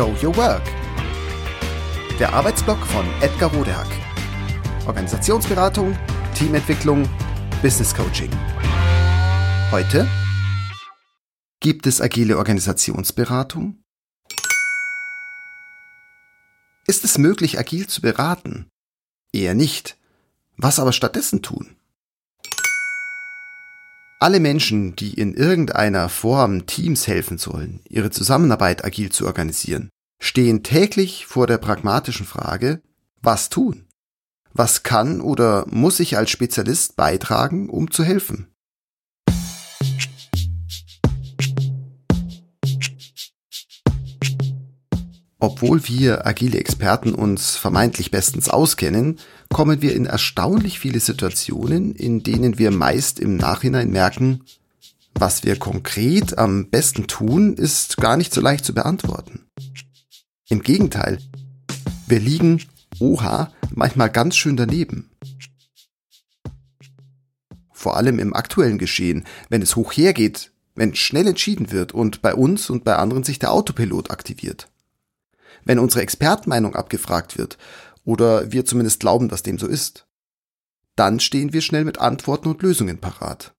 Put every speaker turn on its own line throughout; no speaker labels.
Show Your Work. Der Arbeitsblock von Edgar Rodehack. Organisationsberatung, Teamentwicklung, Business Coaching. Heute gibt es agile Organisationsberatung? Ist es möglich, agil zu beraten? Eher nicht. Was aber stattdessen tun? Alle Menschen, die in irgendeiner Form Teams helfen sollen, ihre Zusammenarbeit agil zu organisieren, stehen täglich vor der pragmatischen Frage, was tun? Was kann oder muss ich als Spezialist beitragen, um zu helfen? Obwohl wir agile Experten uns vermeintlich bestens auskennen, kommen wir in erstaunlich viele Situationen, in denen wir meist im Nachhinein merken, was wir konkret am besten tun, ist gar nicht so leicht zu beantworten. Im Gegenteil, wir liegen, oha, manchmal ganz schön daneben. Vor allem im aktuellen Geschehen, wenn es hoch hergeht, wenn schnell entschieden wird und bei uns und bei anderen sich der Autopilot aktiviert wenn unsere Expertenmeinung abgefragt wird oder wir zumindest glauben, dass dem so ist. Dann stehen wir schnell mit Antworten und Lösungen parat.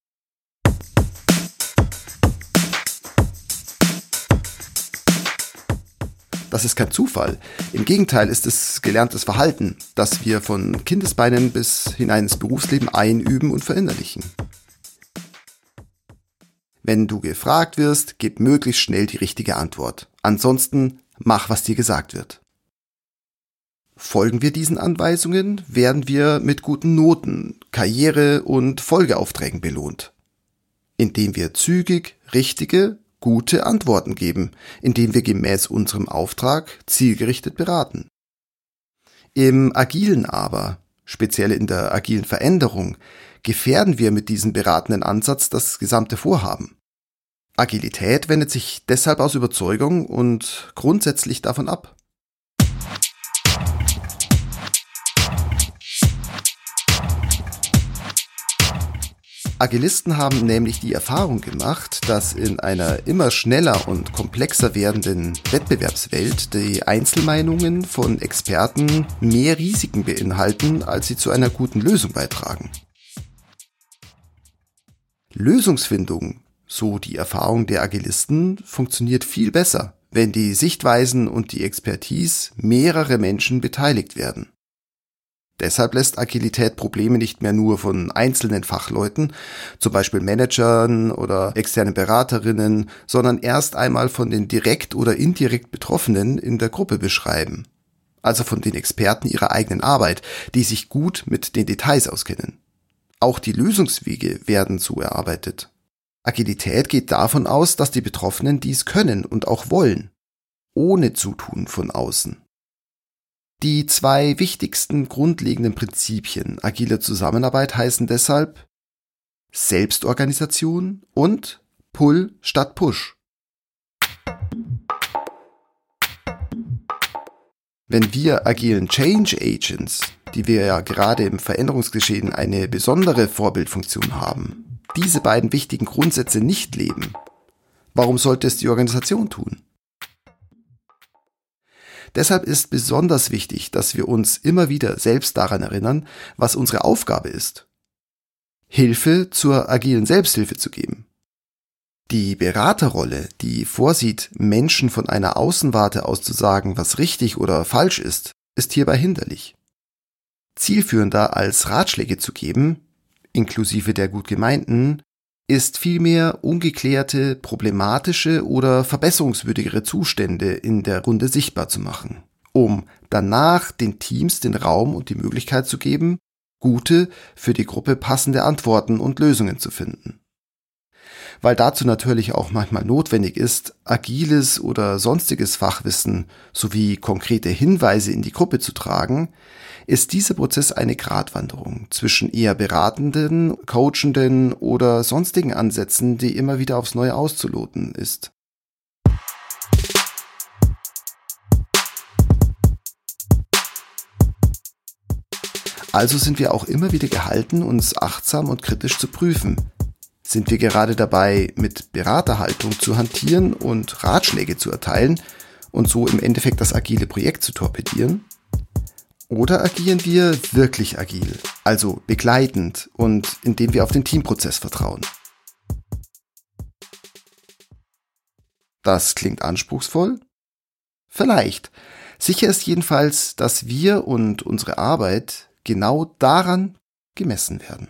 Das ist kein Zufall. Im Gegenteil ist es gelerntes Verhalten, das wir von Kindesbeinen bis hinein ins Berufsleben einüben und verinnerlichen. Wenn du gefragt wirst, gib möglichst schnell die richtige Antwort. Ansonsten mach, was dir gesagt wird. Folgen wir diesen Anweisungen, werden wir mit guten Noten, Karriere und Folgeaufträgen belohnt. Indem wir zügig, richtige, gute Antworten geben, indem wir gemäß unserem Auftrag zielgerichtet beraten. Im Agilen aber, speziell in der agilen Veränderung, gefährden wir mit diesem beratenden Ansatz das gesamte Vorhaben. Agilität wendet sich deshalb aus Überzeugung und grundsätzlich davon ab. Agilisten haben nämlich die Erfahrung gemacht, dass in einer immer schneller und komplexer werdenden Wettbewerbswelt die Einzelmeinungen von Experten mehr Risiken beinhalten, als sie zu einer guten Lösung beitragen. Lösungsfindung so die Erfahrung der Agilisten, funktioniert viel besser, wenn die Sichtweisen und die Expertise mehrerer Menschen beteiligt werden. Deshalb lässt Agilität Probleme nicht mehr nur von einzelnen Fachleuten, zum Beispiel Managern oder externen Beraterinnen, sondern erst einmal von den direkt oder indirekt Betroffenen in der Gruppe beschreiben. Also von den Experten ihrer eigenen Arbeit, die sich gut mit den Details auskennen. Auch die Lösungswege werden so erarbeitet. Agilität geht davon aus, dass die Betroffenen dies können und auch wollen, ohne Zutun von außen. Die zwei wichtigsten grundlegenden Prinzipien agiler Zusammenarbeit heißen deshalb Selbstorganisation und Pull statt Push. Wenn wir agilen Change Agents, die wir ja gerade im Veränderungsgeschehen eine besondere Vorbildfunktion haben, diese beiden wichtigen Grundsätze nicht leben, warum sollte es die Organisation tun? Deshalb ist besonders wichtig, dass wir uns immer wieder selbst daran erinnern, was unsere Aufgabe ist. Hilfe zur agilen Selbsthilfe zu geben. Die Beraterrolle, die vorsieht, Menschen von einer Außenwarte aus zu sagen, was richtig oder falsch ist, ist hierbei hinderlich. Zielführender als Ratschläge zu geben, inklusive der gut gemeinten, ist vielmehr ungeklärte, problematische oder verbesserungswürdigere Zustände in der Runde sichtbar zu machen, um danach den Teams den Raum und die Möglichkeit zu geben, gute, für die Gruppe passende Antworten und Lösungen zu finden. Weil dazu natürlich auch manchmal notwendig ist, agiles oder sonstiges Fachwissen sowie konkrete Hinweise in die Gruppe zu tragen, ist dieser Prozess eine Gratwanderung zwischen eher beratenden, coachenden oder sonstigen Ansätzen, die immer wieder aufs Neue auszuloten ist. Also sind wir auch immer wieder gehalten, uns achtsam und kritisch zu prüfen. Sind wir gerade dabei, mit Beraterhaltung zu hantieren und Ratschläge zu erteilen, und so im Endeffekt das agile Projekt zu torpedieren? Oder agieren wir wirklich agil, also begleitend und indem wir auf den Teamprozess vertrauen? Das klingt anspruchsvoll? Vielleicht. Sicher ist jedenfalls, dass wir und unsere Arbeit genau daran gemessen werden.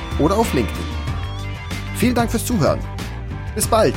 oder auf LinkedIn. Vielen Dank fürs Zuhören. Bis bald.